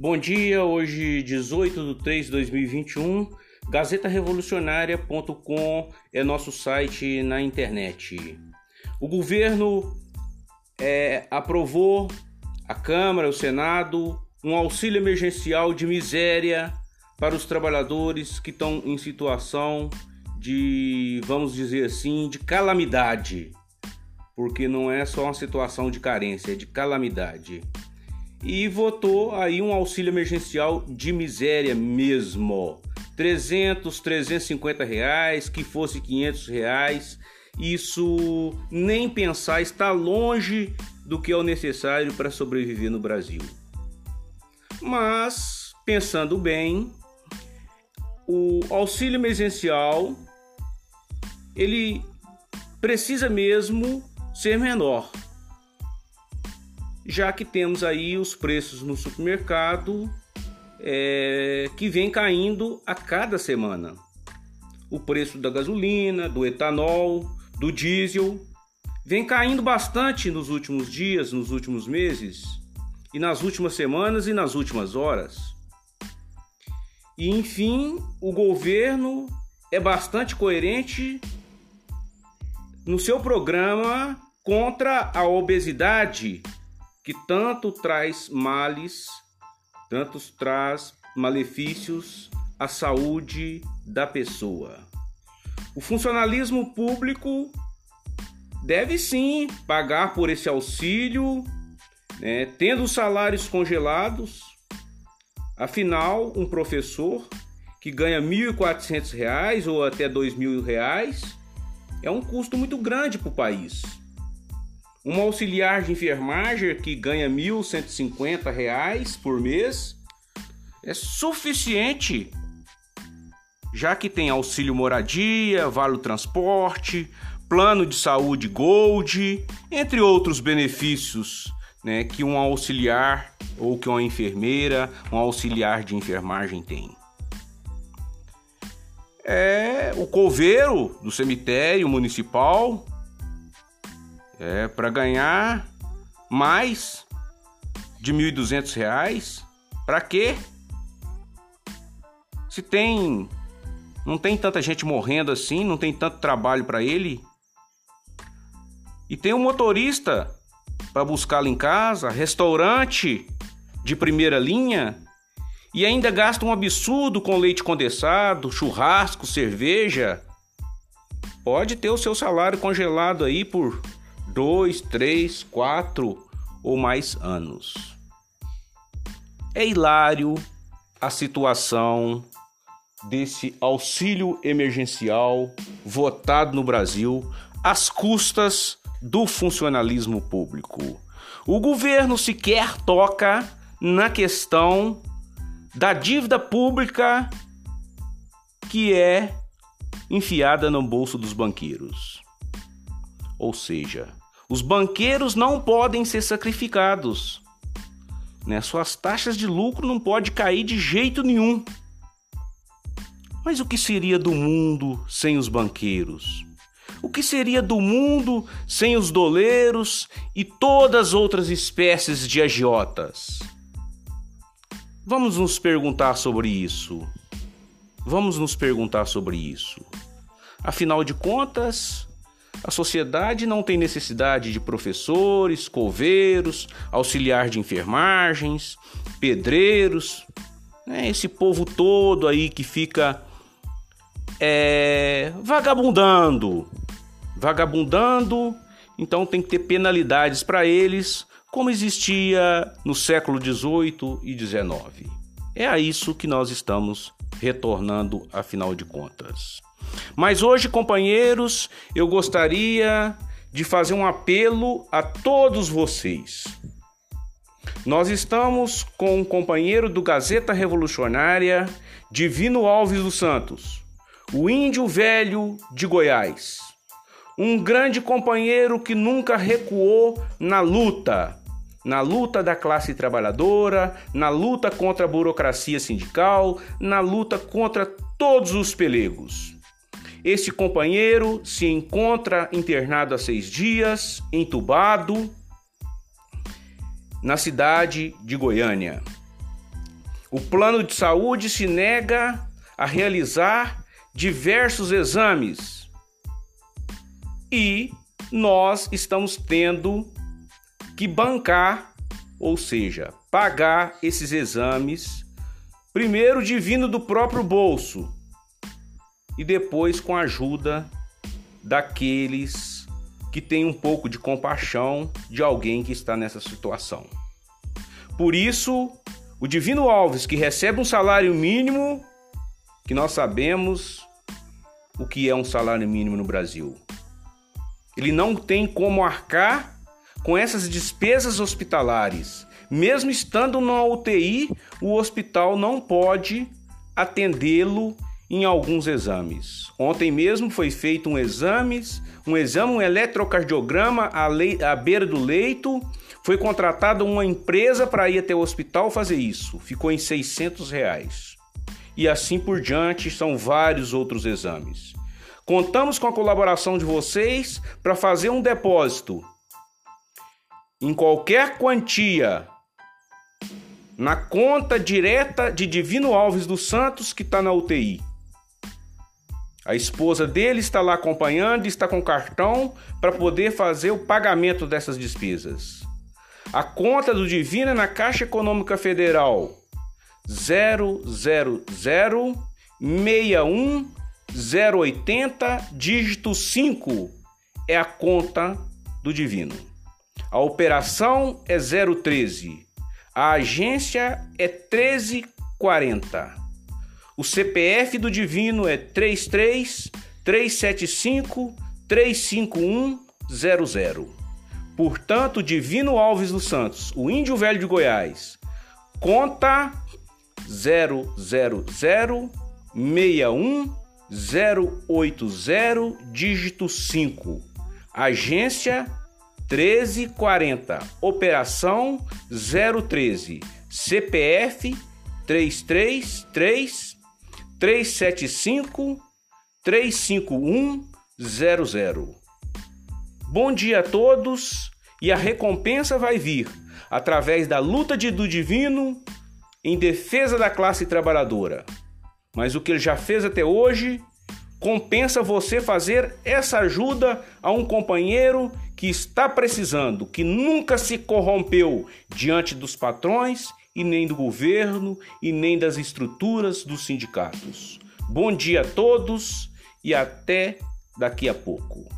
Bom dia, hoje 18 de 3 de 2021, gazetarevolucionária.com é nosso site na internet. O governo é, aprovou, a Câmara, o Senado, um auxílio emergencial de miséria para os trabalhadores que estão em situação de, vamos dizer assim, de calamidade. Porque não é só uma situação de carência, é de calamidade e votou aí um auxílio emergencial de miséria mesmo. 300, 350 reais, que fosse 500 reais. Isso nem pensar está longe do que é o necessário para sobreviver no Brasil. Mas, pensando bem, o auxílio emergencial ele precisa mesmo ser menor já que temos aí os preços no supermercado é, que vem caindo a cada semana. O preço da gasolina, do etanol, do diesel vem caindo bastante nos últimos dias, nos últimos meses, e nas últimas semanas e nas últimas horas. E enfim, o governo é bastante coerente no seu programa contra a obesidade que tanto traz males, tanto traz malefícios à saúde da pessoa. O funcionalismo público deve sim pagar por esse auxílio, né, tendo salários congelados. Afinal, um professor que ganha R$ 1.400 ou até R$ 2.000 é um custo muito grande para o país. Um auxiliar de enfermagem que ganha R$ 1.150 por mês é suficiente, já que tem auxílio moradia, vale transporte, plano de saúde Gold, entre outros benefícios né, que um auxiliar ou que uma enfermeira, um auxiliar de enfermagem tem. É o coveiro do cemitério municipal é, para ganhar mais de R$ 1.200, para quê? Se tem não tem tanta gente morrendo assim, não tem tanto trabalho para ele. E tem um motorista para buscá-lo em casa, restaurante de primeira linha, e ainda gasta um absurdo com leite condensado, churrasco, cerveja. Pode ter o seu salário congelado aí por dois, três, quatro ou mais anos. É hilário a situação desse auxílio emergencial votado no Brasil às custas do funcionalismo público. O governo sequer toca na questão da dívida pública que é enfiada no bolso dos banqueiros. Ou seja, os banqueiros não podem ser sacrificados. Né? Suas taxas de lucro não podem cair de jeito nenhum. Mas o que seria do mundo sem os banqueiros? O que seria do mundo sem os doleiros e todas as outras espécies de agiotas? Vamos nos perguntar sobre isso. Vamos nos perguntar sobre isso. Afinal de contas, a sociedade não tem necessidade de professores, coveiros, auxiliar de enfermagens, pedreiros, né? esse povo todo aí que fica é, vagabundando, vagabundando, então tem que ter penalidades para eles, como existia no século XVIII e XIX. É a isso que nós estamos retornando, afinal de contas. Mas hoje, companheiros, eu gostaria de fazer um apelo a todos vocês. Nós estamos com um companheiro do Gazeta Revolucionária, Divino Alves dos Santos, o índio velho de Goiás. Um grande companheiro que nunca recuou na luta, na luta da classe trabalhadora, na luta contra a burocracia sindical, na luta contra todos os pelegos. Esse companheiro se encontra internado há seis dias, entubado, na cidade de Goiânia. O plano de saúde se nega a realizar diversos exames e nós estamos tendo que bancar, ou seja, pagar esses exames, primeiro divino do próprio bolso e depois com a ajuda daqueles que têm um pouco de compaixão de alguém que está nessa situação. Por isso, o Divino Alves, que recebe um salário mínimo, que nós sabemos o que é um salário mínimo no Brasil. Ele não tem como arcar com essas despesas hospitalares. Mesmo estando na UTI, o hospital não pode atendê-lo em alguns exames. Ontem mesmo foi feito um exame, um exame, um eletrocardiograma à, lei, à beira do leito. Foi contratada uma empresa para ir até o hospital fazer isso. Ficou em 600 reais. E assim por diante, são vários outros exames. Contamos com a colaboração de vocês para fazer um depósito em qualquer quantia na conta direta de Divino Alves dos Santos que está na UTI. A esposa dele está lá acompanhando e está com cartão para poder fazer o pagamento dessas despesas. A conta do Divina na Caixa Econômica Federal 00061 dígito 5 é a conta do Divino. A operação é 013. A agência é 1340. O CPF do Divino é 33 375 35100. Portanto, Divino Alves dos Santos, o Índio Velho de Goiás, conta 00061 dígito 5. Agência 1340, operação 013, CPF 333 375 35100. Bom dia a todos e a recompensa vai vir através da luta de, do divino em defesa da classe trabalhadora. Mas o que ele já fez até hoje compensa você fazer essa ajuda a um companheiro que está precisando, que nunca se corrompeu diante dos patrões e nem do governo e nem das estruturas dos sindicatos. Bom dia a todos e até daqui a pouco.